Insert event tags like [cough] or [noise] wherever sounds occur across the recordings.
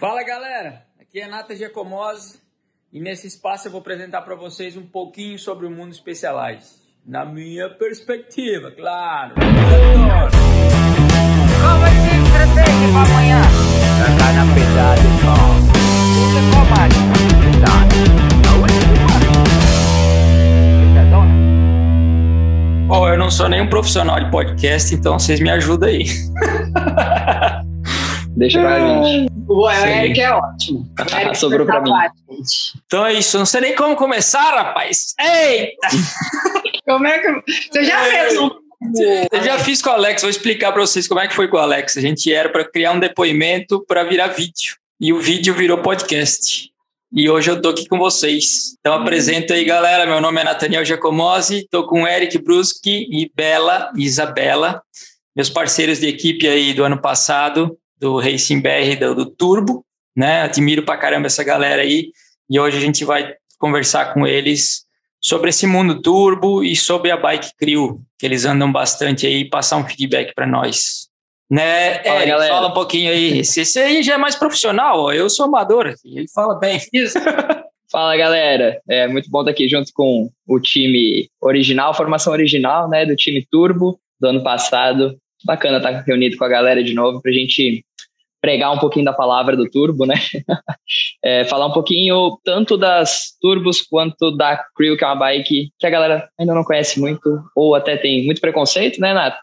Fala galera, aqui é Nata Giacomose e nesse espaço eu vou apresentar para vocês um pouquinho sobre o mundo Specialized. Na minha perspectiva, claro. Qual vai ser a estratégia para amanhã? Tacar na pedada, irmão. Usa qual máquina? Pedada. A última. Petadona? Bom, eu não sou nenhum profissional de podcast, então vocês me ajudam aí. [laughs] Deixa pra gente. O. Eric é ótimo. [laughs] Eric Sobrou pra mim. gente. Então é isso, não sei nem como começar, rapaz. Eita! [laughs] Como é que. Você já fez um. Eu já fiz com o Alex, vou explicar para vocês como é que foi com o Alex. A gente era para criar um depoimento para virar vídeo. E o vídeo virou podcast. E hoje eu tô aqui com vocês. Então apresento aí, galera. Meu nome é Nathaniel Giacomose, tô com Eric Bruschi e Bela Isabela, meus parceiros de equipe aí do ano passado, do Racing BR, do, do Turbo, né? Admiro pra caramba essa galera aí. E hoje a gente vai conversar com eles sobre esse mundo turbo e sobre a Bike Crew, que eles andam bastante aí, passar um feedback para nós. Né, Fala, Eric, galera. fala um pouquinho aí. Esse, esse aí já é mais profissional, ó. eu sou amador ele fala bem. Isso. Fala, galera. É muito bom estar aqui junto com o time original, formação original, né, do time Turbo do ano passado. Bacana estar reunido com a galera de novo pra gente pregar um pouquinho da palavra do Turbo, né? [laughs] É, falar um pouquinho tanto das Turbos quanto da Crew, que é uma bike que a galera ainda não conhece muito, ou até tem muito preconceito, né, Nato?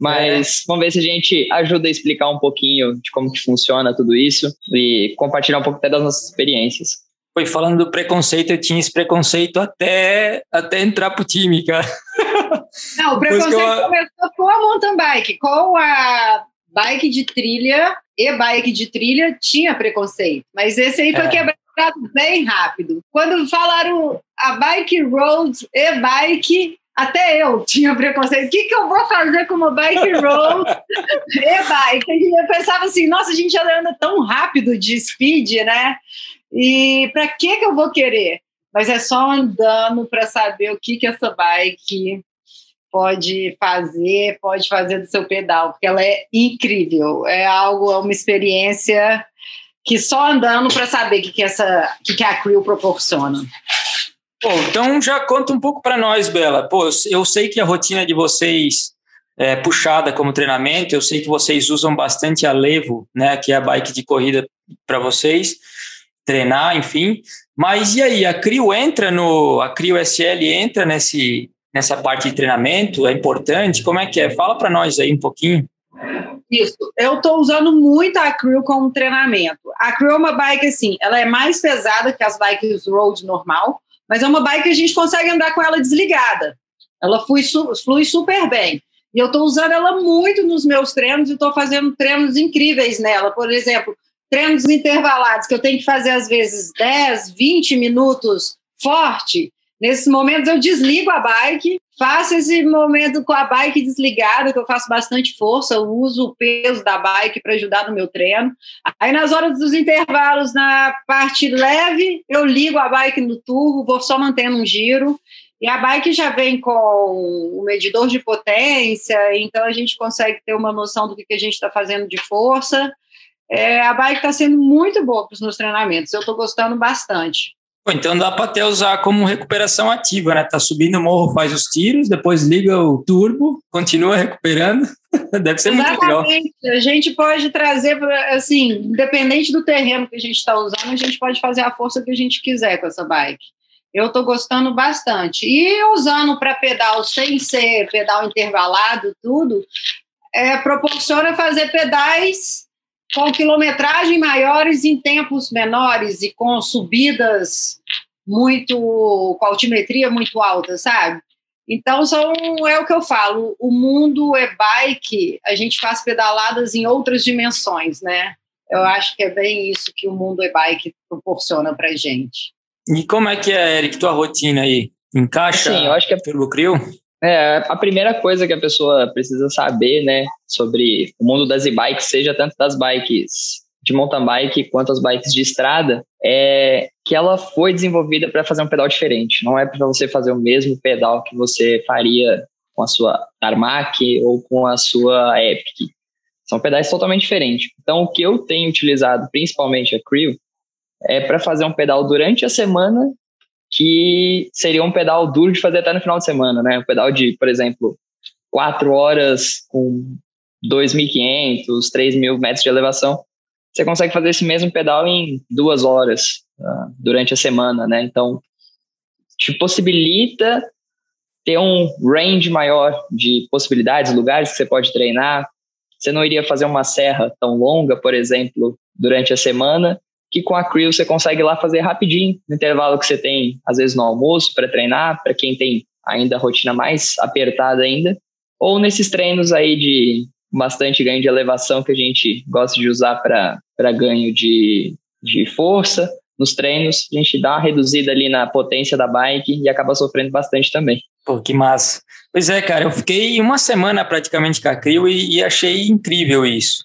Mas vamos ver se a gente ajuda a explicar um pouquinho de como que funciona tudo isso e compartilhar um pouco até das nossas experiências. Foi falando do preconceito, eu tinha esse preconceito até, até entrar pro time, cara. Não, o preconceito eu- começou com a mountain bike. Com a bike de trilha e bike de trilha tinha preconceito. Mas esse aí foi É. quebrado bem rápido. Quando falaram a bike road e bike, até eu tinha preconceito. O que, que eu vou fazer com uma bike road [laughs] e bike? Eu pensava assim, nossa, a gente já anda tão rápido de speed, né? E para que que eu vou querer? Mas é só andando para saber o que que essa bike pode fazer, pode fazer do seu pedal, porque ela é incrível. É algo, é uma experiência que só andando para saber o que que essa, que que a Crew proporciona. Pô, então já conta um pouco para nós, Bela. Pô, eu sei que a rotina de vocês é puxada como treinamento, eu sei que vocês usam bastante a Levo, né, que é a bike de corrida para vocês treinar, enfim. Mas e aí, a Crio entra no, a Crio SL entra nesse nessa parte de treinamento, é importante? Como é que é? Fala para nós aí um pouquinho. Isso, eu estou usando muito a Crew como treinamento. A Crew é uma bike assim, ela é mais pesada que as bikes road normal, mas é uma bike que a gente consegue andar com ela desligada. Ela flui, flui super bem. E eu estou usando ela muito nos meus treinos e estou fazendo treinos incríveis nela. Por exemplo, treinos intervalados, que eu tenho que fazer às vezes 10, 20 minutos forte. Nesses momentos eu desligo a bike, faço esse momento com a bike desligada, que eu faço bastante força, eu uso o peso da bike para ajudar no meu treino. Aí nas horas dos intervalos, na parte leve, eu ligo a bike no turbo, vou só mantendo um giro. E a bike já vem com o medidor de potência, então a gente consegue ter uma noção do que a gente está fazendo de força. É, a bike está sendo muito boa para os meus treinamentos, eu estou gostando bastante. Então dá para até usar como recuperação ativa, né? Tá subindo o morro, faz os tiros, depois liga o turbo, continua recuperando. [laughs] Deve ser muito legal. Exatamente. A gente pode trazer, assim, independente do terreno que a gente está usando, a gente pode fazer a força que a gente quiser com essa bike. Eu estou gostando bastante. E usando para pedal sem ser pedal intervalado, tudo, é, proporciona fazer pedais com quilometragem maiores em tempos menores e com subidas muito, com altimetria muito alta, sabe? Então, são, é o que eu falo, o mundo é bike, a gente faz pedaladas em outras dimensões, né? Eu acho que é bem isso que o mundo é bike proporciona pra gente. E como é que é, Eric, tua rotina aí? Encaixa Sim, eu acho que é Turbo Crew? É, a primeira coisa que a pessoa precisa saber, né, sobre o mundo das e-bikes, seja tanto das bikes de mountain bike quanto as bikes de estrada, é que ela foi desenvolvida para fazer um pedal diferente. Não é para você fazer o mesmo pedal que você faria com a sua Tarmac ou com a sua Epic. São pedais totalmente diferentes. Então, o que eu tenho utilizado, principalmente a Creo, é para fazer um pedal durante a semana que seria um pedal duro de fazer até no final de semana, né? Um pedal de, por exemplo, quatro horas com 2.500, 3.000 metros de elevação. Você consegue fazer esse mesmo pedal em duas horas uh, durante a semana, né? Então, te possibilita ter um range maior de possibilidades, lugares que você pode treinar. Você não iria fazer uma serra tão longa, por exemplo, durante a semana, que com a Creel você consegue lá fazer rapidinho, no intervalo que você tem, às vezes no almoço, para treinar, para quem tem ainda a rotina mais apertada ainda, ou nesses treinos aí de bastante ganho de elevação que a gente gosta de usar para ganho de, de força. Nos treinos, a gente dá uma reduzida ali na potência da bike e acaba sofrendo bastante também. Pô, que massa. Pois é, cara, eu fiquei uma semana praticamente com a Crio e, e achei incrível isso.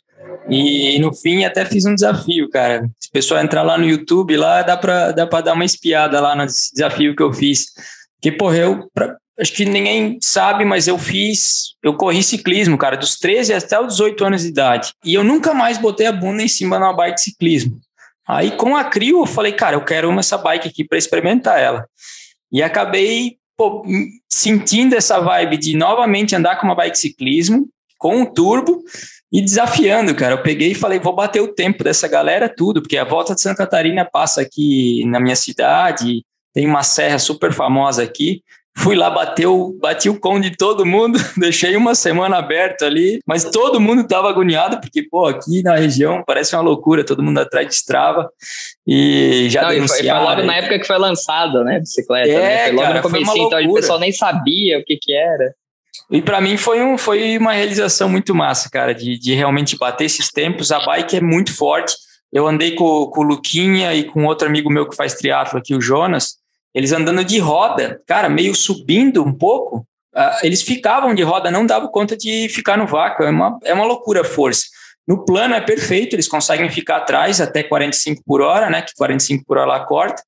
E no fim até fiz um desafio, cara. Se o pessoal entrar lá no YouTube, lá dá para dá pra dar uma espiada lá no desafio que eu fiz. Que, porra, eu, pra, acho que ninguém sabe, mas eu fiz, eu corri ciclismo, cara, dos 13 até os 18 anos de idade. E eu nunca mais botei a bunda em cima de uma bike de ciclismo. Aí com a Crio eu falei, cara, eu quero uma essa bike aqui para experimentar ela. E acabei pô, sentindo essa vibe de novamente andar com uma bike de ciclismo, com um turbo, e desafiando, cara. Eu peguei e falei, vou bater o tempo dessa galera tudo, porque a volta de Santa Catarina passa aqui na minha cidade, tem uma serra super famosa aqui. Fui lá, bateu, bati o com de todo mundo, [laughs] deixei uma semana aberto ali, mas todo mundo estava agoniado, porque, pô, aqui na região parece uma loucura, todo mundo atrás de Strava e já Não, denunciaram. Foi logo na época que foi lançada, né, bicicleta, É, né? Foi logo cara, no começo, então o pessoal nem sabia o que que era. E para mim foi, um, foi uma realização muito massa, cara, de, de realmente bater esses tempos. A bike é muito forte. Eu andei com, com o Luquinha e com outro amigo meu que faz triatlo aqui, o Jonas, eles andando de roda, cara, meio subindo um pouco. ah, eles ficavam de roda, não davam conta de ficar no vácuo. É uma, é uma loucura a força. No plano é perfeito, eles conseguem ficar atrás até 45 por hora, né? Que 45 por hora lá corta.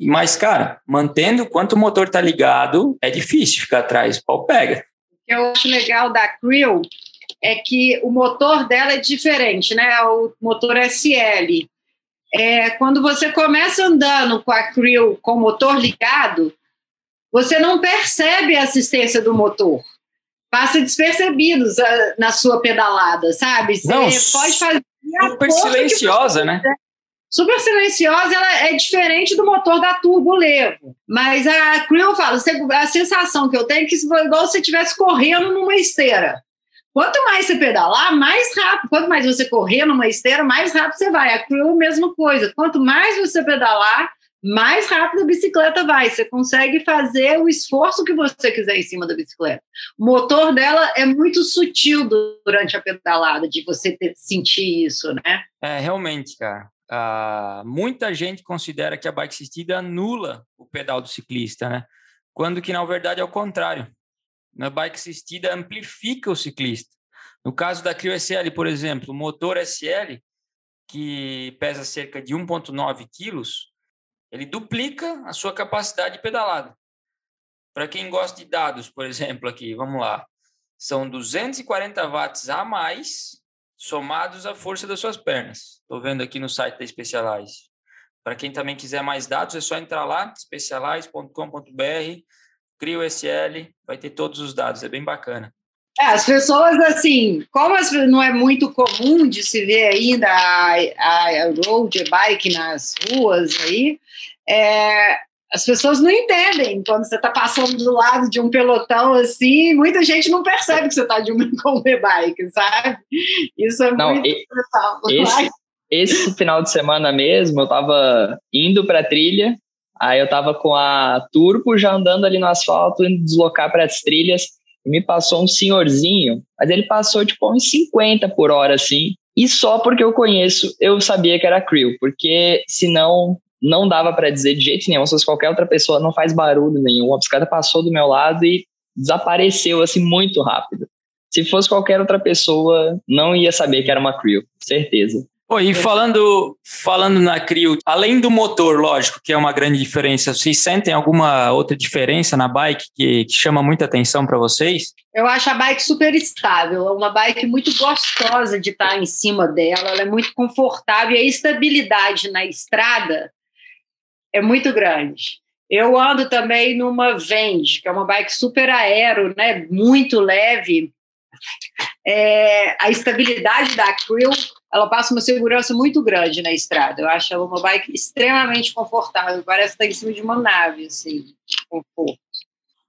Mas, cara, mantendo quanto o motor tá ligado, é difícil ficar atrás. O pau pega. Que eu acho legal da Creel é que o motor dela é diferente, né? O motor SL. É, quando você começa andando com a Creel com o motor ligado, você não percebe a assistência do motor. Passa despercebidos ah, na sua pedalada, sabe? Você Não, pode fazer Super silenciosa, né? Super silenciosa, ela é diferente do motor da Turbo Levo. Mas a Creel fala, a sensação que eu tenho é que igual se você estivesse correndo numa esteira. Quanto mais você pedalar, mais rápido. Quanto mais você correr numa esteira, mais rápido você vai. A Creel, mesma coisa. Quanto mais você pedalar, mais rápido a bicicleta vai. Você consegue fazer o esforço que você quiser em cima da bicicleta. O motor dela é muito sutil durante a pedalada, de você ter, sentir isso, né? É, realmente, cara. Ah, muita gente considera que a bike assistida anula o pedal do ciclista, né? Quando que, na verdade, é o contrário. Na bike assistida amplifica o ciclista. No caso da Crio SL, por exemplo, o motor SL, que pesa cerca de 1,9 quilos, ele duplica a sua capacidade de pedalada. Para quem gosta de dados, por exemplo, aqui, vamos lá. São 240 watts a mais somados à força das suas pernas. Estou vendo aqui no site da Specialized. Para quem também quiser mais dados, é só entrar lá, specialized.com.br, cria o SL, vai ter todos os dados, é bem bacana. É, as pessoas, assim, como as- não é muito comum de se ver ainda a, a road bike nas ruas aí, é, as pessoas não entendem quando você está passando do lado de um pelotão assim, muita gente não percebe que você está de um com um bike, sabe? Isso é Não, muito e- legal. esse- Esse final de semana mesmo, eu tava indo pra trilha, aí eu tava com a Turbo já andando ali no asfalto, indo deslocar para as trilhas, e me passou um senhorzinho, mas ele passou tipo uns 50 por hora assim, e só porque eu conheço, eu sabia que era Creel, porque senão não dava para dizer de jeito nenhum, se fosse qualquer outra pessoa não faz barulho nenhum, a bicicleta passou do meu lado e desapareceu assim muito rápido. Se fosse qualquer outra pessoa, não ia saber que era uma Creel, certeza. Pô, e falando, falando na Crio, além do motor, lógico, que é uma grande diferença, vocês sentem alguma outra diferença na bike que, que chama muita atenção para vocês? Eu acho a bike super estável, é uma bike muito gostosa de estar em cima dela, ela é muito confortável e a estabilidade na estrada é muito grande. Eu ando também numa Vende, que é uma bike super aero, né, muito leve. É, a estabilidade da Creel ela passa uma segurança muito grande na estrada. Eu acho ela uma bike extremamente confortável, parece estar em cima de uma nave, assim, conforto.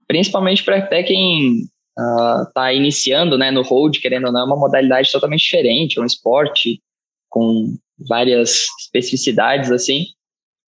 Principalmente para até quem está uh, iniciando né, no road, querendo ou não, é uma modalidade totalmente diferente, é um esporte com várias especificidades, assim.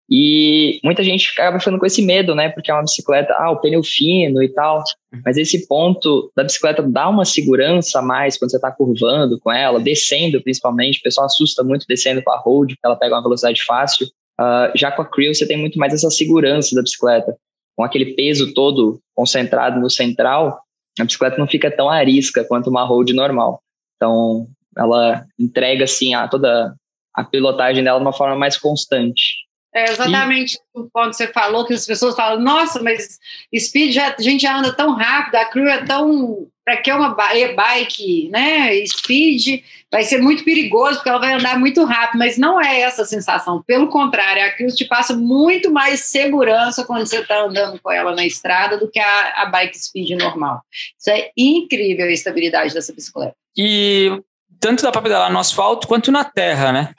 E muita gente acaba ficando com esse medo, né? Porque é uma bicicleta, ah, o pneu fino e tal. Mas esse ponto da bicicleta dá uma segurança a mais quando você está curvando com ela, descendo principalmente. O pessoal assusta muito descendo com a road, porque ela pega uma velocidade fácil. Uh, já com a Creel você tem muito mais essa segurança da bicicleta. Com aquele peso todo concentrado no central, a bicicleta não fica tão arisca quanto uma road normal. Então, ela entrega assim a toda a pilotagem dela de uma forma mais constante. É exatamente e... o ponto que você falou, que as pessoas falam, nossa, mas speed já, a gente já anda tão rápido, a crew é tão. Para que uma bike, né? Speed vai ser muito perigoso, porque ela vai andar muito rápido, mas não é essa a sensação. Pelo contrário, a crew te passa muito mais segurança quando você está andando com ela na estrada do que a, a bike speed normal. Isso é incrível a estabilidade dessa bicicleta. E tanto dá para pedalar no asfalto quanto na terra, né?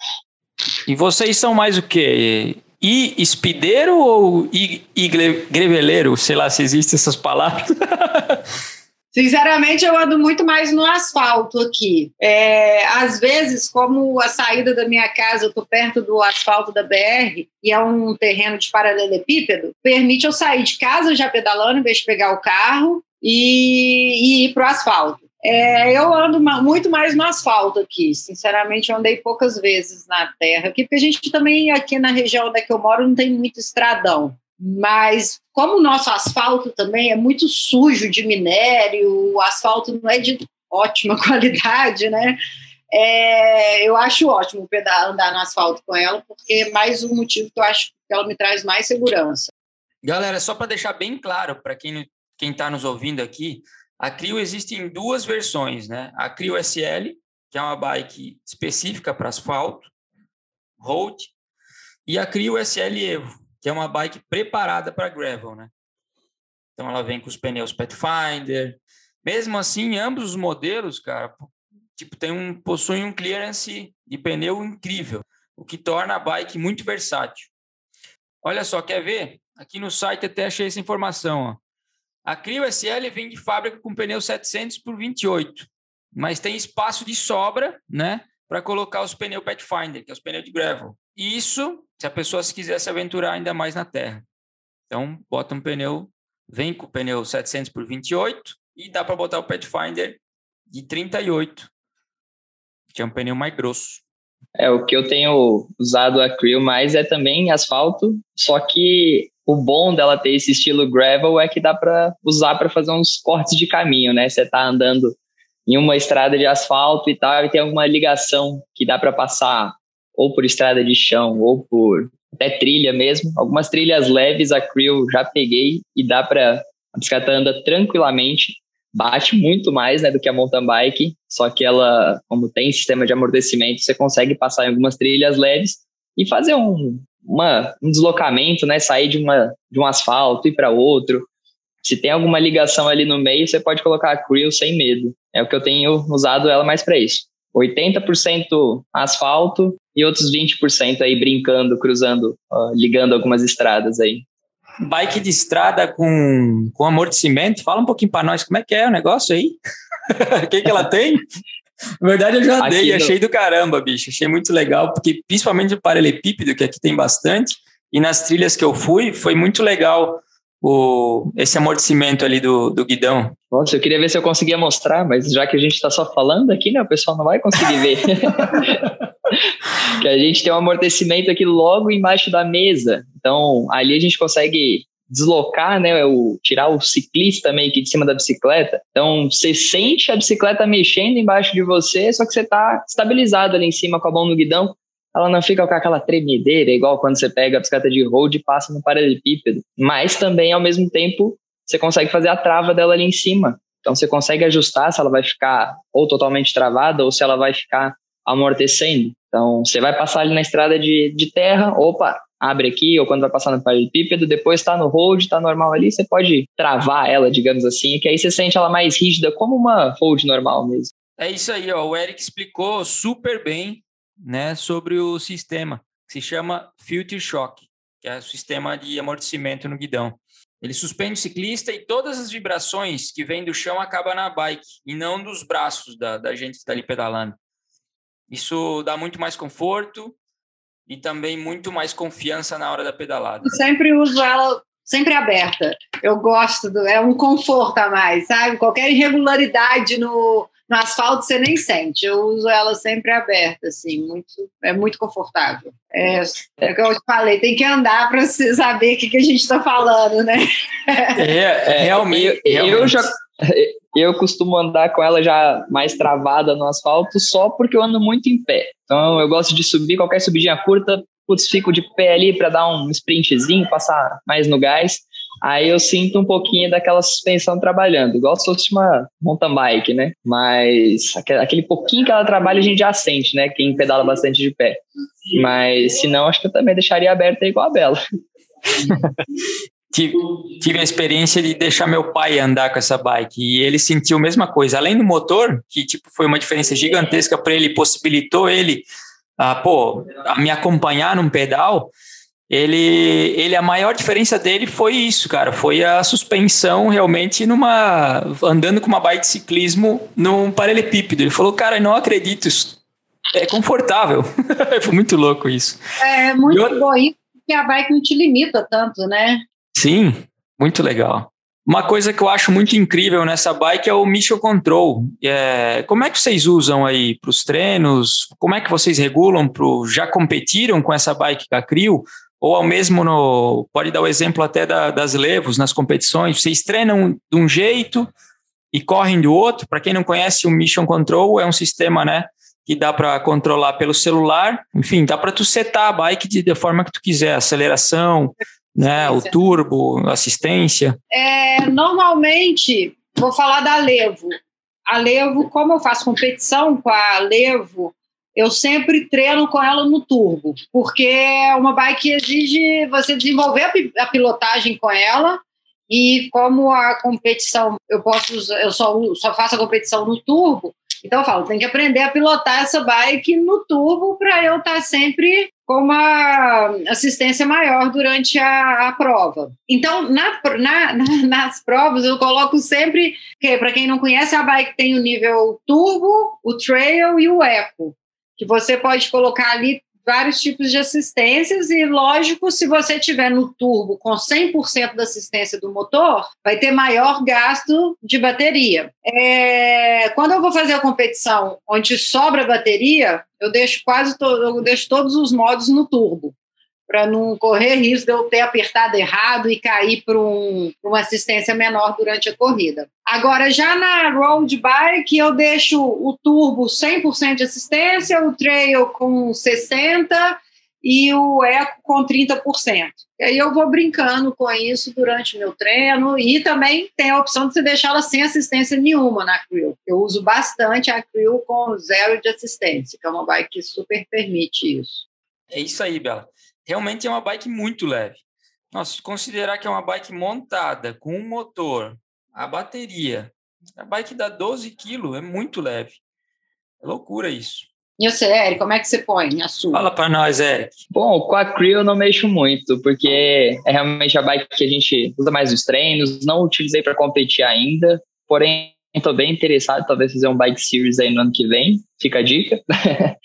E vocês são mais o quê? E espideiro ou e, greveleiro? Sei lá se existem essas palavras. [laughs] Sinceramente, eu ando muito mais no asfalto aqui. É, às vezes, como a saída da minha casa, eu estou perto do asfalto da BR e é um terreno de paralelepípedo, permite eu sair de casa já pedalando, em vez de pegar o carro e, e ir para o asfalto. É, eu ando muito mais no asfalto aqui. Sinceramente, eu andei poucas vezes na terra aqui, porque a gente também, aqui na região onde é eu moro, não tem muito estradão. Mas, como o nosso asfalto também é muito sujo de minério, o asfalto não é de ótima [laughs] qualidade, né? É, eu acho ótimo andar no asfalto com ela, porque é mais um motivo que eu acho que ela me traz mais segurança. Galera, só para deixar bem claro para quem está nos ouvindo aqui, a Crio existe em duas versões, né? A Crio SL, que é uma bike específica para asfalto, road, e a Crio SL Evo, que é uma bike preparada para gravel, né? Então ela vem com os pneus Pathfinder. Mesmo assim, ambos os modelos, cara, tipo, tem um, possuem um clearance de pneu incrível, o que torna a bike muito versátil. Olha só, quer ver? Aqui no site até achei essa informação, ó. A Clio SL vem de fábrica com pneu 700 por 28, mas tem espaço de sobra, né, para colocar os pneus Pathfinder, que é os pneus de gravel. Isso, se a pessoa se quiser se aventurar ainda mais na terra. Então, bota um pneu, vem com o pneu 700 por 28 e dá para botar o Pathfinder de 38, que é um pneu mais grosso. É, o que eu tenho usado a Creel mais é também asfalto, só que o bom dela ter esse estilo gravel é que dá para usar para fazer uns cortes de caminho, né? Você tá andando em uma estrada de asfalto e tal, e tem alguma ligação que dá para passar ou por estrada de chão ou por até trilha mesmo. Algumas trilhas leves a Creel já peguei e dá para a bicicleta anda tranquilamente, bate muito mais, né, do que a mountain bike, só que ela, como tem sistema de amortecimento, você consegue passar em algumas trilhas leves e fazer um, uma, um deslocamento, né? Sair de, uma, de um asfalto e para outro. Se tem alguma ligação ali no meio, você pode colocar a Creel sem medo. É o que eu tenho usado ela mais para isso. 80% asfalto e outros 20% aí brincando, cruzando, ligando algumas estradas aí. Bike de estrada com, com amortecimento, fala um pouquinho para nós como é que é o negócio aí. [laughs] O que, que ela tem? Na verdade, eu já dei, achei do caramba, bicho. Achei muito legal, porque principalmente o paralelepípedo, que aqui tem bastante, e nas trilhas que eu fui, foi muito legal o, esse amortecimento ali do, do guidão. Nossa, eu queria ver se eu conseguia mostrar, mas já que a gente está só falando aqui, né, o pessoal não vai conseguir ver. [laughs] que a gente tem um amortecimento aqui logo embaixo da mesa. Então, ali a gente consegue deslocar, né, o, tirar o ciclista meio que de cima da bicicleta. Então, você sente a bicicleta mexendo embaixo de você, só que você está estabilizado ali em cima com a mão no guidão. ela não fica com aquela tremedeira, igual quando você pega a bicicleta de road e passa no paralelepípedo. Mas também, ao mesmo tempo, você consegue fazer a trava dela ali em cima. Então você consegue ajustar se ela vai ficar ou totalmente travada ou se ela vai ficar amortecendo. Então você vai passar ali na estrada de, de terra, opa, abre aqui, ou quando vai passar no paralelepípedo, depois está no hold, está normal ali, você pode travar ela, digamos assim, que aí você sente ela mais rígida, como uma hold normal mesmo. É isso aí, ó. O Eric explicou super bem, né, sobre o sistema que se chama filter shock, que é o sistema de amortecimento no guidão. Ele suspende o ciclista e todas as vibrações que vêm do chão acabam na bike e não dos braços da, da gente que está ali pedalando. Isso dá muito mais conforto e também muito mais confiança na hora da pedalada. Eu sempre uso ela sempre aberta. Eu gosto, do, é um conforto a mais, sabe? Qualquer irregularidade no, no asfalto você nem sente. Eu uso ela sempre aberta, assim, muito, é muito confortável. É, é o que eu te falei, tem que andar para você saber o que, que a gente está falando, né? É, é realmente, eu, eu já [laughs] eu costumo andar com ela já mais travada no asfalto só porque eu ando muito em pé. Então eu gosto de subir qualquer subidinha curta, putz, fico de pé ali para dar um sprintzinho, passar mais no gás. Aí eu sinto um pouquinho daquela suspensão trabalhando, igual se fosse uma mountain bike, né? Mas aquele pouquinho que ela trabalha a gente já sente, né? Quem pedala bastante de pé. Mas se não, acho que eu também deixaria aberta igual a Bela. [laughs] tive a experiência de deixar meu pai andar com essa bike e ele sentiu a mesma coisa. Além do motor, que tipo foi uma diferença gigantesca para ele, possibilitou ele a, pô, a me acompanhar num pedal ele, ele a maior diferença dele foi isso, cara, foi a suspensão realmente numa andando com uma bike de ciclismo num paralelepípedo. Ele falou, cara, não acredito, isso é confortável. [laughs] foi muito louco isso. É muito eu, bom isso, porque a bike não te limita tanto, né? Sim, muito legal. Uma coisa que eu acho muito incrível nessa bike é o Mission Control. É, como é que vocês usam aí para os treinos? Como é que vocês regulam? Pro, já competiram com essa bike da Crio? ou ao mesmo no. Pode dar o exemplo até da, das levos nas competições. Vocês treinam de um jeito e correm do outro. Para quem não conhece, o Mission Control é um sistema, né? Que dá para controlar pelo celular. Enfim, dá para tu setar a bike de, da forma que tu quiser, aceleração, né? O turbo, assistência. É, normalmente, vou falar da Levo. A Levo, como eu faço competição com a Levo, eu sempre treino com ela no turbo, porque é uma bike que exige você desenvolver a, pilotagem com ela. E como a competição, eu posso, eu só, só faço a competição no turbo, então eu falo, tem que aprender a pilotar essa bike no turbo para eu estar tá sempre com uma assistência maior durante a, a prova. Então, na, na, nas provas, eu coloco sempre, que para quem não conhece, a bike tem o nível turbo, o trail e o eco que você pode colocar ali vários tipos de assistências e, lógico, se você tiver no turbo com 100% da assistência do motor, vai ter maior gasto de bateria. É, quando eu vou fazer a competição onde sobra bateria, eu deixo quase to eu deixo todos os modos no turbo para não correr risco de eu ter apertado errado e cair para um, uma assistência menor durante a corrida. Agora, já na road bike, eu deixo o turbo 100% de assistência, o trail com 60% e o eco com 30%. E aí eu vou brincando com isso durante meu treino e também tem a opção de você deixá-la sem assistência nenhuma na Creel. Eu uso bastante a Creel com zero de assistência, que é uma bike que super permite isso. É isso aí, Bela realmente é uma bike muito leve. Nossa, se considerar que é uma bike montada com um motor, a bateria, a bike dá 12 quilos, é muito leve. É loucura isso. E você, Eric, como é que você põe a sua? Fala para nós, Eric. Bom, com a Creo eu não mexo muito, porque é realmente a bike que a gente usa mais nos treinos, não utilizei para competir ainda, porém estou bem interessado, talvez fazer um bike series aí no ano que vem, fica a dica. [laughs]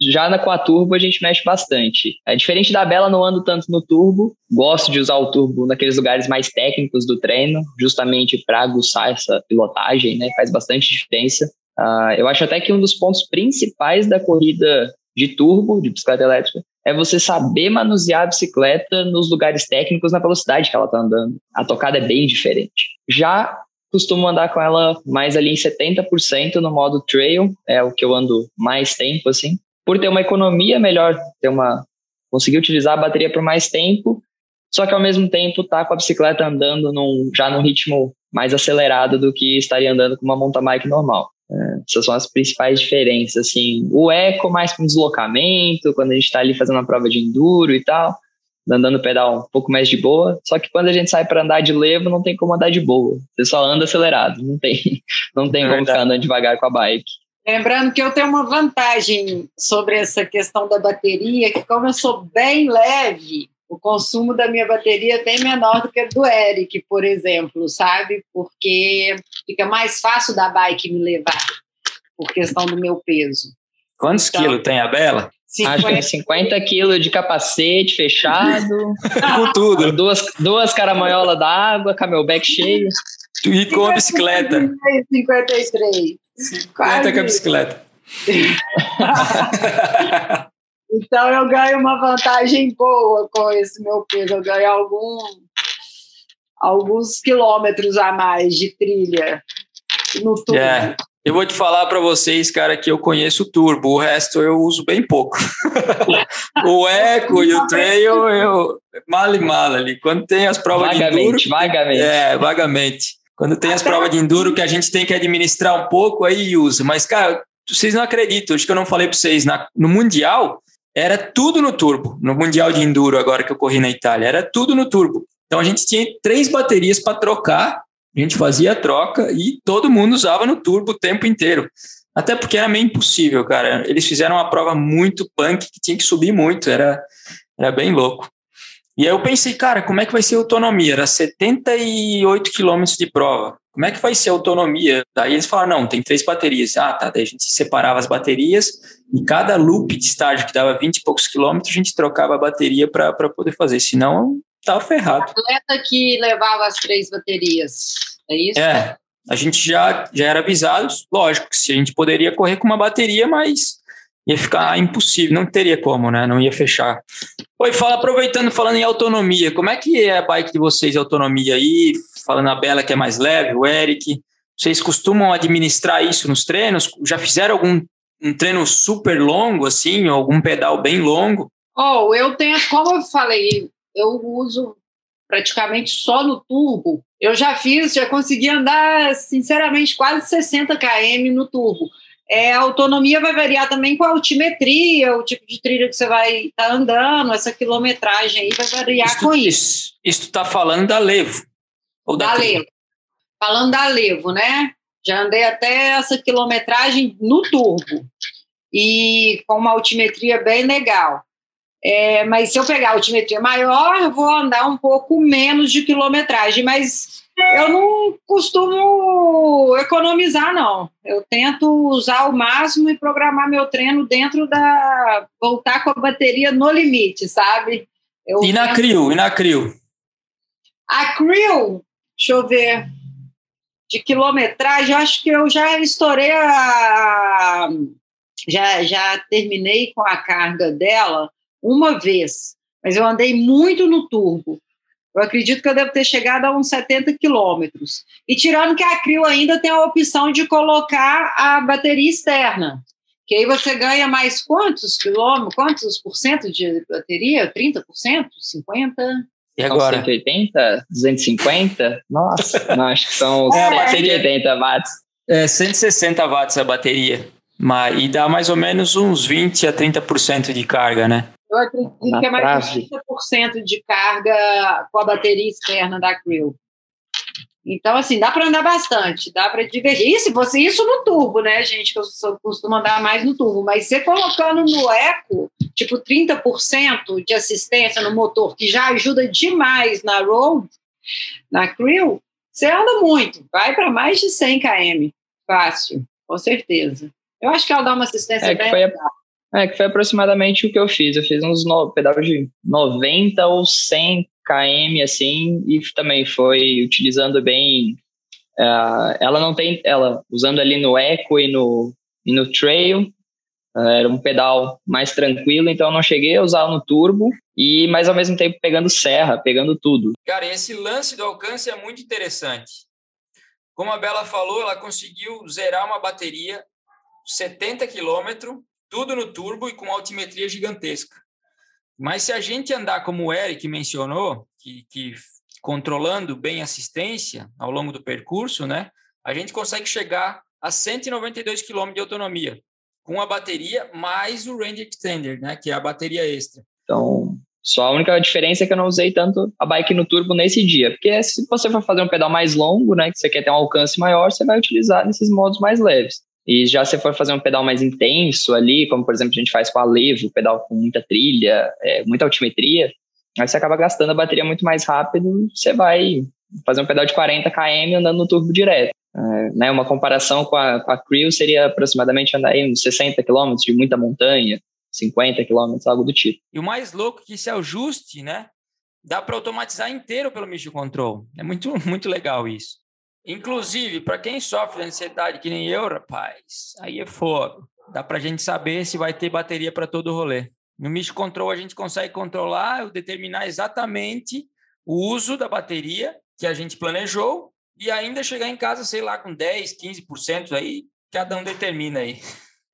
Já na com a turbo a gente mexe bastante. É diferente da Bela, não ando tanto no turbo, gosto de usar o turbo naqueles lugares mais técnicos do treino, justamente para aguçar essa pilotagem, né? Faz bastante diferença. Uh, eu acho até que um dos pontos principais da corrida de turbo, de bicicleta elétrica, é você saber manusear a bicicleta nos lugares técnicos na velocidade que ela está andando. A tocada é bem diferente. Já costumo andar com ela mais ali em 70% no modo trail, é o que eu ando mais tempo, assim. por ter uma economia melhor, ter uma conseguir utilizar a bateria por mais tempo, só que ao mesmo tempo tá com a bicicleta andando num, já num ritmo mais acelerado do que estaria andando com uma mountain bike normal. É, essas são as principais diferenças, assim. O eco mais para deslocamento, quando a gente está ali fazendo uma prova de enduro e tal, andando pedal um pouco mais de boa. Só que quando a gente sai para andar de levo, não tem como andar de boa. Você só anda acelerado, não tem, [laughs] não tem é como ficar andando devagar com a bike. Lembrando que eu tenho uma vantagem sobre essa questão da bateria, que como eu sou bem leve, o consumo da minha bateria é bem menor do que do Eric, por exemplo, sabe? Porque fica mais fácil da bike me levar, por questão do meu peso. Quantos então, quilos tem a Bela? 50. Acho que é 50 quilos de capacete fechado. [laughs] com tudo. Duas, duas caramanholas d'água, camelback cheio. E com a bicicleta. 53. 50 com a bicicleta. [laughs] Então eu ganho uma vantagem boa com esse meu peso. Eu ganho algum, alguns quilômetros a mais de trilha no turbo. É. Eu vou te falar para vocês, cara, que eu conheço o turbo, o resto eu uso bem pouco. [laughs] o eco e o trail, eu mal e mal ali. Quando tem as provas vagamente, de enduro, vagamente. É, vagamente. Quando tem as provas de enduro que a gente tem que administrar um pouco, aí usa. Mas, cara, vocês não acreditam, acho que eu não falei para vocês, na, no Mundial, era tudo no turbo, no Mundial de Enduro, agora que eu corri na Itália, era tudo no turbo. Então a gente tinha três baterias para trocar, a gente fazia a troca e todo mundo usava no turbo o tempo inteiro. Até porque era meio impossível, cara. Eles fizeram uma prova muito punk que tinha que subir muito, era, era bem louco. E aí eu pensei, cara, como é que vai ser a autonomia? Era 78 quilômetros de prova. Como é que vai ser a autonomia? Daí eles falaram, não, tem três baterias. Ah, tá. Daí a gente separava as baterias e cada loop de estágio que dava 20 e poucos quilômetros, a gente trocava a bateria para poder fazer. Senão, tava ferrado. O atleta que levava as três baterias, é isso? É, a gente já, já era avisado, lógico, que se a gente poderia correr com uma bateria, mas ia ficar impossível, não teria como, né? Não ia fechar. Oi, fala, aproveitando, falando em autonomia, como é que é a bike de vocês, autonomia aí? Falando a Bela que é mais leve, o Eric, vocês costumam administrar isso nos treinos? Já fizeram algum um treino super longo, assim, ou algum pedal bem longo? Oh, eu tenho, como eu falei, eu uso praticamente só no turbo. Eu já fiz, já consegui andar, sinceramente, quase 60 km no turbo. É, a autonomia vai variar também com a altimetria, o tipo de trilha que você vai estar tá andando, essa quilometragem aí vai variar isso, com isso. Isso está falando da Levo? Ou da, da Levo. Falando da Levo, né? Já andei até essa quilometragem no turbo e com uma altimetria bem legal. É, mas se eu pegar a altimetria maior, vou andar um pouco menos de quilometragem, mas eu não costumo economizar, não. Eu tento usar o máximo e programar meu treino dentro da. voltar com a bateria no limite, sabe? Eu e na tento... CRIO? E na CRIO? A CRIO, deixa eu ver, de quilometragem, eu acho que eu já estourei a. Já, já terminei com a carga dela uma vez, mas eu andei muito no turbo. Eu acredito que eu devo ter chegado a uns 70 quilômetros. E tirando que a Crio ainda tem a opção de colocar a bateria externa, que aí você ganha mais quantos quilômetros, quantos por cento de bateria? 30%? 50%? E agora? 180? 250? Nossa, [laughs] não, acho que são é, 180 watts. É, 160 watts a bateria. Mas, e dá mais ou menos uns 20 a 30% de carga, né? Eu acredito Na que é mais de 30% de carga com a bateria externa da Creel. Então, assim, dá para andar bastante, dá para divergir. Isso, você, isso no turbo, né, gente? Que eu costumo andar mais no turbo, mas você colocando no eco, tipo 30% de assistência no motor, que já ajuda demais na road, na Creel, você anda muito, vai para mais de 100 km, fácil, com certeza. Eu acho que ela dá uma assistência é, bem. Foi a, é, que foi aproximadamente o que eu fiz. Eu fiz uns no, pedais de 90 ou 100 km, assim, e também foi utilizando bem. Uh, ela não tem. Ela, usando ali no Eco e no, e no Trail, uh, era um pedal mais tranquilo, então eu não cheguei a usar no turbo, e mas ao mesmo tempo pegando serra, pegando tudo. Cara, esse lance do alcance é muito interessante. Como a Bela falou, ela conseguiu zerar uma bateria 70 quilômetros tudo no turbo e com altimetria gigantesca. Mas se a gente andar como o Eric mencionou, que, que controlando bem a assistência ao longo do percurso, né, a gente consegue chegar a 192 km de autonomia com a bateria mais o range extender, né, que é a bateria extra. Então, só a única diferença é que eu não usei tanto a bike no turbo nesse dia, porque se você for fazer um pedal mais longo, né, que você quer ter um alcance maior, você vai utilizar nesses modos mais leves. E já se for fazer um pedal mais intenso ali, como por exemplo a gente faz com a Levo, pedal com muita trilha, é, muita altimetria, aí você acaba gastando a bateria muito mais rápido, você vai fazer um pedal de 40 km andando no turbo direto. É, né, uma comparação com a, com a seria aproximadamente andar aí uns 60 km de muita montanha, 50 km, algo do tipo. E o mais louco é que se ajuste, né? Dá para automatizar inteiro pelo Mission Control. É muito, [laughs] muito legal isso. Inclusive, para quem sofre de ansiedade que nem eu, rapaz, aí é fogo. Dá para a gente saber se vai ter bateria para todo o rolê. No Mission Control a gente consegue controlar, determinar exatamente o uso da bateria que a gente planejou e ainda chegar em casa, sei lá, com 10, 15% aí, cada um determina aí.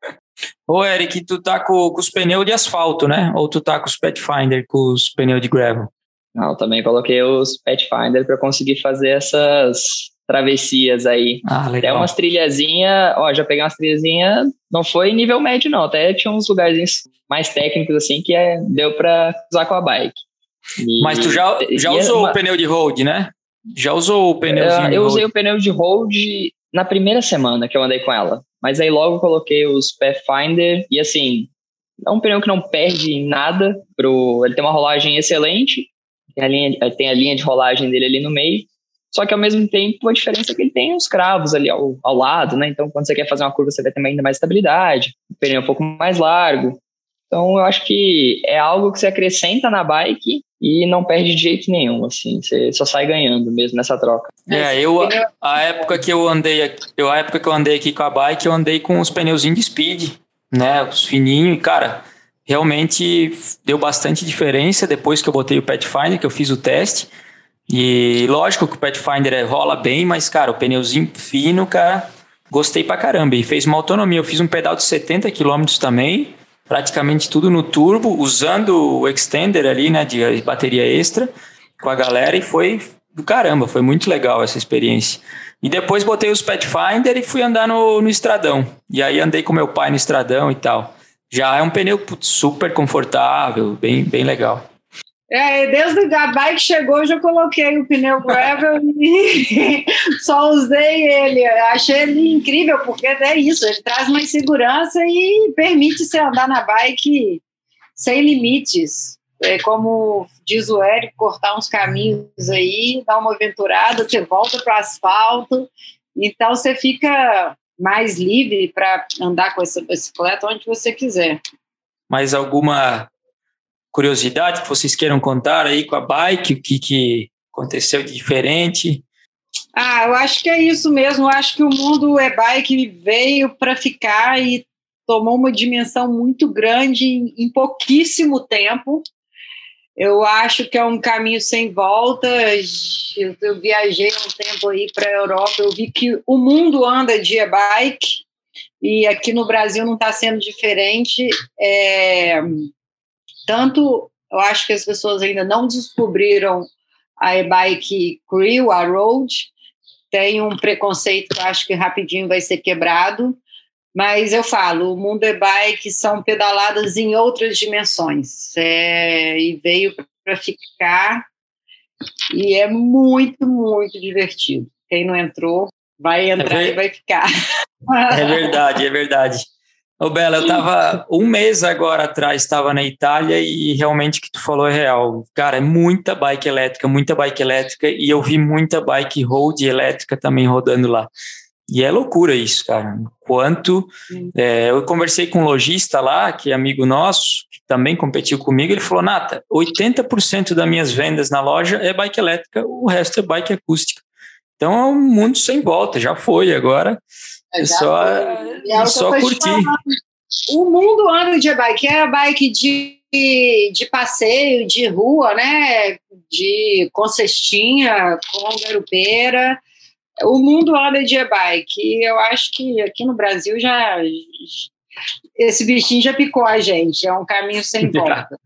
[laughs] Ô, Eric, tu tá com, com, os pneus de asfalto, né? Ou tu tá com os Pathfinder, com os pneus de gravel? Não, também coloquei os Pathfinder para conseguir fazer essas travessias aí. Ah, legal. Até umas trilhazinhas, ó, já peguei umas trilhazinhas, não foi nível médio não, até tinha uns lugares mais técnicos assim que é, deu para usar com a bike. E, Mas tu já, já usou uma... o pneu de road, né? Já usou o pneuzinho? Uh, eu usei o pneu de road na primeira semana que eu andei com ela. Mas aí logo coloquei os Pathfinder e assim, é um pneu que não perde nada. Pro, ele tem uma rolagem excelente, tem a, linha, tem a linha de rolagem dele ali no meio. Só que ao mesmo tempo a diferença é que ele tem os cravos ali ao, ao lado, né? Então quando você quer fazer uma curva você vai ter ainda mais estabilidade. O pneu é um pouco mais largo. Então eu acho que é algo que você acrescenta na bike e não perde de jeito nenhum, assim, você só sai ganhando mesmo nessa troca. É, eu a época que eu andei, eu a época que eu andei aqui com a bike, eu andei com os pneuzinhos de speed, né, os fininhos, e cara, realmente deu bastante diferença depois que eu botei o Pathfinder, que eu fiz o teste. E lógico que o Pathfinder rola bem, mas cara, o pneuzinho fino, cara, gostei pra caramba. E fez uma autonomia. Eu fiz um pedal de 70 km também praticamente tudo no turbo, usando o extender ali, né, de bateria extra com a galera e foi do caramba, foi muito legal essa experiência. E depois botei os Pathfinder e fui andar no, no estradão. E aí andei com meu pai no estradão e tal. Já é um pneu super confortável, bem, bem legal. É, desde a bike chegou, eu já coloquei o pneu gravel e [laughs] só usei ele. Achei ele incrível, porque é isso, ele traz mais segurança e permite você andar na bike sem limites. É como diz o Eric, cortar uns caminhos aí, dar uma aventurada, você volta para o asfalto, então você fica mais livre para andar com essa bicicleta onde você quiser. Mais alguma curiosidade que vocês queiram contar aí com a bike, o que, que aconteceu de diferente? Ah, eu acho que é isso mesmo. Eu acho que o mundo e-bike veio para ficar e tomou uma dimensão muito grande em, em pouquíssimo tempo. Eu acho que é um caminho sem volta. Eu, eu viajei um tempo aí para a Europa, eu vi que o mundo anda de e-bike e aqui no Brasil não está sendo diferente. É, tanto eu acho que as pessoas ainda não descobriram a e-bike crew, a road, tem um preconceito que eu acho que rapidinho vai ser quebrado, mas eu falo, o mundo e-bike são pedaladas em outras dimensões, é, e veio para ficar, e é muito, muito divertido. Quem não entrou, vai entrar é e vai ficar. [laughs] É verdade, é verdade. Ô Bela, eu estava um mês agora atrás, estava na Itália e realmente o que tu falou é real. Cara, é muita bike elétrica, muita bike elétrica e eu vi muita bike road elétrica também rodando lá. E é loucura isso, cara. Quanto. É, eu conversei com um lojista lá, que é amigo nosso, que também competiu comigo, ele falou: Nata, 80% das minhas vendas na loja é bike elétrica, o resto é bike acústica. Então é um mundo sem volta, já foi agora. É só, é só curtir. O mundo anda de bike, é a bike de, de passeio, de rua, né? De com cestinha, com garupeira. O mundo anda de e-bike. Eu acho que aqui no Brasil já esse bichinho já picou a gente, é um caminho sem [laughs] volta.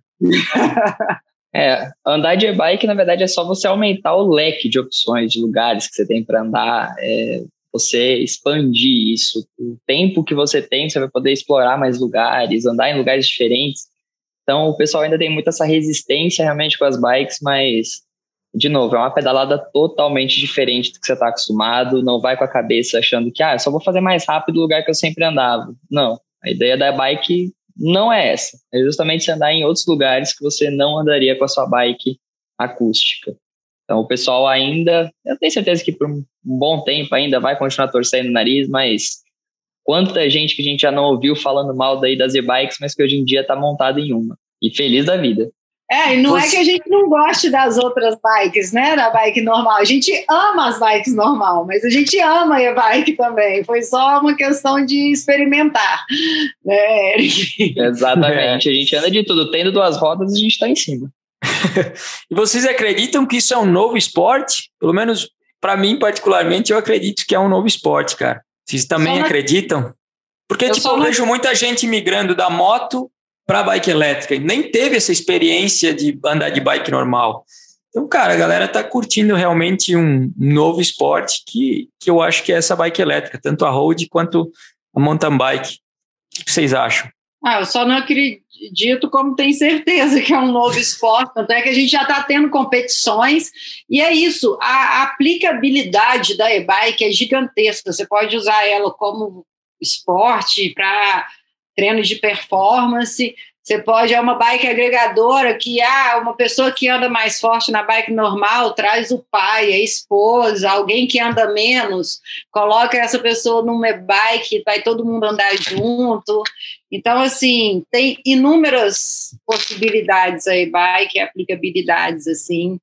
É, andar de e-bike, na verdade, é só você aumentar o leque de opções, de lugares que você tem para andar, é, você expandir isso. O tempo que você tem, você vai poder explorar mais lugares, andar em lugares diferentes. Então, o pessoal ainda tem muito essa resistência realmente com as bikes, mas, de novo, é uma pedalada totalmente diferente do que você está acostumado. Não vai com a cabeça achando que, ah, só vou fazer mais rápido o lugar que eu sempre andava. Não. A ideia da bike não é essa. É justamente você andar em outros lugares que você não andaria com a sua bike acústica. Então, o pessoal ainda, eu tenho certeza que por um bom tempo ainda vai continuar torcendo o nariz, mas quanta gente que a gente já não ouviu falando mal daí das e-bikes, mas que hoje em dia está montado em uma. E feliz da vida. É, e não Você... é que a gente não goste das outras bikes, né? Da bike normal. A gente ama as bikes normal, mas a gente ama a e-bike também. Foi só uma questão de experimentar, né, Eric? Exatamente. É. [laughs] A gente anda de tudo. Tendo duas rodas, a gente está em cima. E vocês acreditam que isso é um novo esporte? Pelo menos para mim, particularmente, eu acredito que é um novo esporte, cara. Vocês também acreditam? Porque, eu tipo, eu vejo muita gente migrando da moto para bike elétrica e nem teve essa experiência de andar de bike normal. Então, cara, a galera tá curtindo realmente um novo esporte que, que eu acho que é essa bike elétrica, tanto a road quanto a mountain bike. O que vocês acham? Ah, eu só não acredito como tem certeza que é um novo esporte, tanto é que a gente já está tendo competições, e é isso, a aplicabilidade da e-bike é gigantesca, você pode usar ela como esporte para treinos de performance. Você pode, é uma bike agregadora que ah, uma pessoa que anda mais forte na bike normal traz o pai, a esposa, alguém que anda menos, coloca essa pessoa numa bike, vai todo mundo andar junto. Então, assim, tem inúmeras possibilidades aí, bike, aplicabilidades, assim,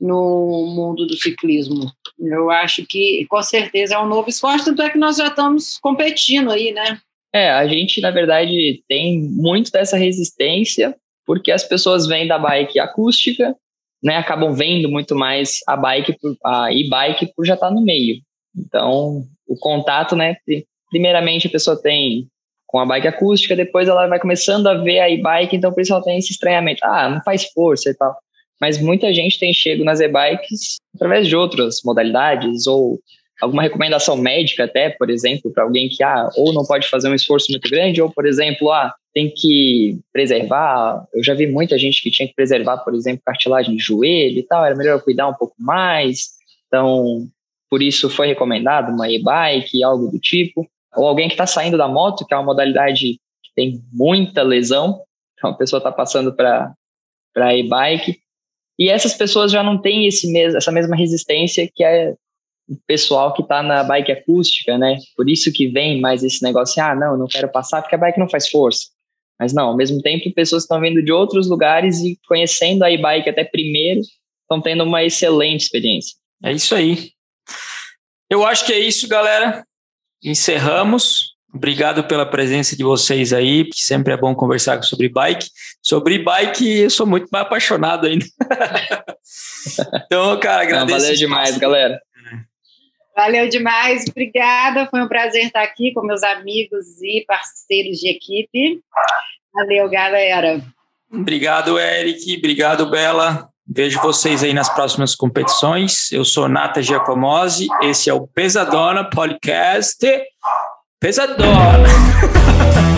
no mundo do ciclismo. Eu acho que, com certeza, é um novo esporte, tanto é que nós já estamos competindo aí, né? É, a gente, na verdade, tem muito dessa resistência, porque as pessoas vêm da bike acústica, né, acabam vendo muito mais a bike, a e-bike, por já estar tá no meio. Então, o contato, né, primeiramente a pessoa tem com a bike acústica, depois ela vai começando a ver a e-bike, então o pessoal tem esse estranhamento, ah, não faz força e tal. Mas muita gente tem chego nas e-bikes através de outras modalidades ou alguma recomendação médica até, por exemplo, para alguém que ah, ou não pode fazer um esforço muito grande, ou, por exemplo, ah, tem que preservar. Eu já vi muita gente que tinha que preservar, por exemplo, cartilagem de joelho e tal, era melhor cuidar um pouco mais. Então, por isso foi recomendado uma e-bike, algo do tipo. Ou alguém que está saindo da moto, que é uma modalidade que tem muita lesão, então a pessoa está passando para a e-bike. E essas pessoas já não têm esse mes essa mesma resistência que é o pessoal que está na bike acústica, né? Por isso que vem mais esse negócio, ah, não, não quero passar porque a bike não faz força. Mas não, ao mesmo tempo, pessoas estão vindo de outros lugares e conhecendo a e-bike até primeiro, estão tendo uma excelente experiência. É isso aí. Eu acho que é isso, galera. Encerramos. Obrigado pela presença de vocês aí, que sempre é bom conversar sobre bike. Sobre bike, eu sou muito mais apaixonado ainda. [laughs] então, cara, agradeço. Não, valeu demais, galera. Valeu demais, obrigada. Foi um prazer estar aqui com meus amigos e parceiros de equipe. Valeu, galera. Obrigado, Eric. Obrigado, Bela. Vejo vocês aí nas próximas competições. Eu sou Nata Giacomozzi. Esse é o Pesadona Podcast. Pesadona! [laughs]